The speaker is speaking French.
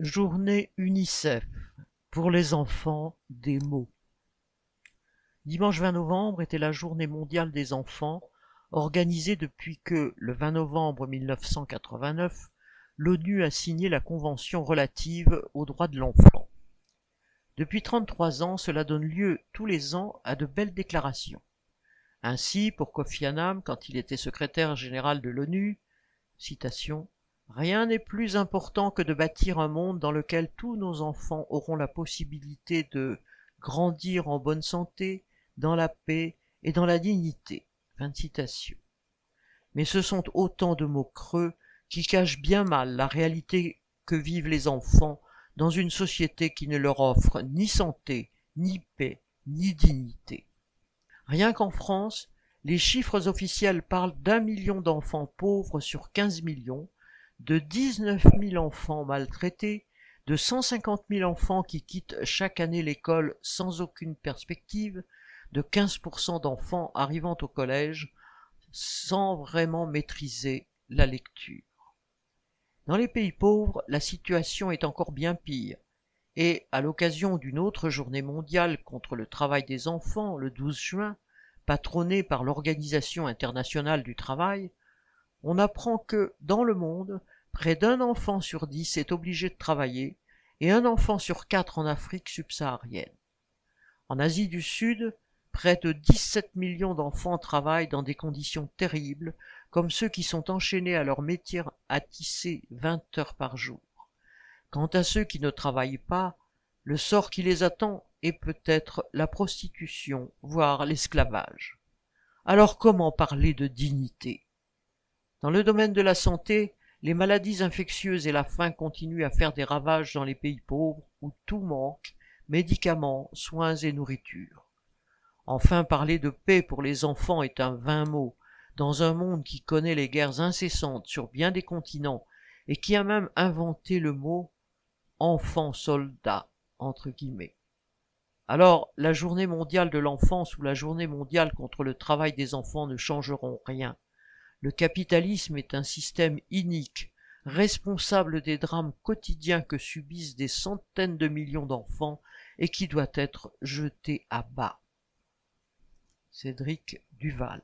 Journée UNICEF pour les enfants des mots. Dimanche 20 novembre était la journée mondiale des enfants, organisée depuis que, le 20 novembre 1989, l'ONU a signé la Convention relative aux droits de l'enfant. Depuis 33 ans, cela donne lieu tous les ans à de belles déclarations. Ainsi, pour Kofi Annan, quand il était secrétaire général de l'ONU, citation, Rien n'est plus important que de bâtir un monde dans lequel tous nos enfants auront la possibilité de grandir en bonne santé, dans la paix et dans la dignité. Mais ce sont autant de mots creux qui cachent bien mal la réalité que vivent les enfants dans une société qui ne leur offre ni santé, ni paix, ni dignité. Rien qu'en France, les chiffres officiels parlent d'un million d'enfants pauvres sur 15 millions, de 19 000 enfants maltraités, de 150 000 enfants qui quittent chaque année l'école sans aucune perspective, de 15% d'enfants arrivant au collège sans vraiment maîtriser la lecture. Dans les pays pauvres, la situation est encore bien pire, et à l'occasion d'une autre journée mondiale contre le travail des enfants, le 12 juin, patronnée par l'Organisation internationale du travail, on apprend que, dans le monde, près d'un enfant sur dix est obligé de travailler et un enfant sur quatre en Afrique subsaharienne. En Asie du Sud, près de 17 millions d'enfants travaillent dans des conditions terribles, comme ceux qui sont enchaînés à leur métier à tisser 20 heures par jour. Quant à ceux qui ne travaillent pas, le sort qui les attend est peut-être la prostitution, voire l'esclavage. Alors comment parler de dignité? Dans le domaine de la santé, les maladies infectieuses et la faim continuent à faire des ravages dans les pays pauvres où tout manque, médicaments, soins et nourriture. Enfin, parler de paix pour les enfants est un vain mot, dans un monde qui connaît les guerres incessantes sur bien des continents et qui a même inventé le mot enfant soldat entre guillemets. Alors, la journée mondiale de l'enfance ou la journée mondiale contre le travail des enfants ne changeront rien. Le capitalisme est un système inique, responsable des drames quotidiens que subissent des centaines de millions d'enfants et qui doit être jeté à bas. Cédric Duval